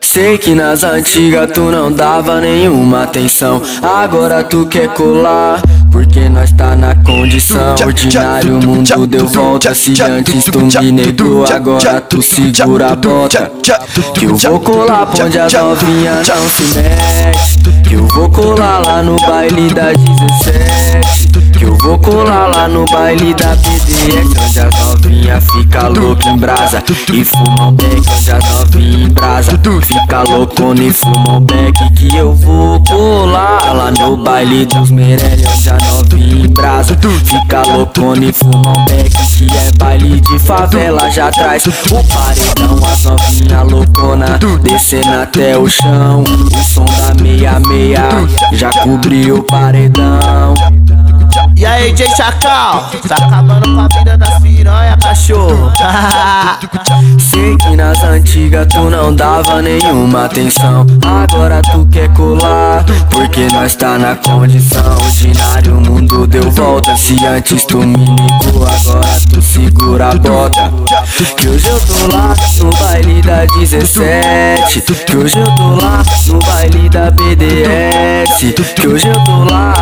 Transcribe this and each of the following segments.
Sei que nas antigas tu não dava nenhuma atenção Agora tu quer colar Porque nós tá na condição Ordinário, o mundo deu volta Se antes tu me negou Agora tu segura a bota Que eu vou colar pra onde as novinhas não se mexe Que eu vou colar lá no baile da 17 Que eu vou colar lá no baile da BDS Onde as novinhas fica louca em brasa E fumam beck onde as novinhas em brasa. Fica louco e fuma um beck que eu vou colar Lá no baile dos Meirelles onde a novinha em brasa. Fica louco e fuma um beck que é baile de favela. Já traz o paredão, as novinha loucona Descendo até o chão. O som da meia meia já cobriu o paredão e aí, J Chacal, tá acabando com a vida das piranha, cachorro. Sei que nas antigas tu não dava nenhuma atenção. Agora tu quer colar, porque nós tá na condição. Ordinário, o mundo deu volta. Se antes tu me ligou, agora tu segura a bota. Que hoje eu tô lá no baile da 17. Que hoje eu tô lá no baile da BDS. Que hoje eu tô lá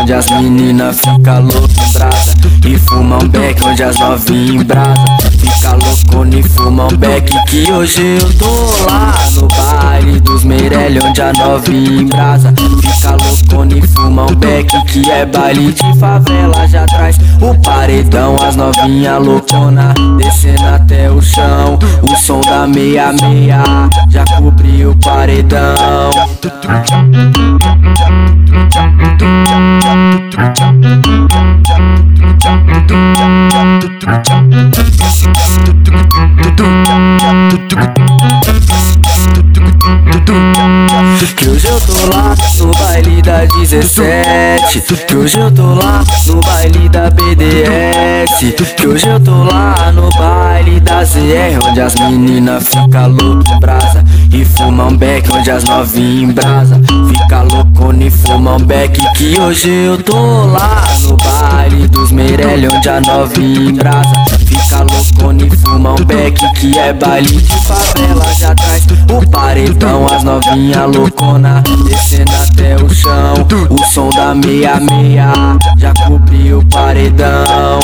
onde as meninas ficam loucas brasa. E fumam beck, onde as novinhas brasa. Fica louco e fumam beck, que hoje eu tô lá no baile dos Meirelles, onde a novinha brasa. Fica louco e fumam beck, que é baile de favela. Já traz o paredão, as novinha loucona da meia meia Já cobriu o paredão. Que hoje eu tô lá 17 Que hoje eu tô lá no baile da BDS Que hoje eu tô lá no baile da ZR Onde as meninas ficam loucas brasa E fumam beck onde as novinhas em brasa Fica louco e fumam beck Que hoje eu tô lá no baile dos Meirelles Onde a novinha em brasa fica loucona e fuma um beck que é baile de favela Já traz o paredão, as novinha loucona Descendo até o chão, o som da meia meia Já cobriu o paredão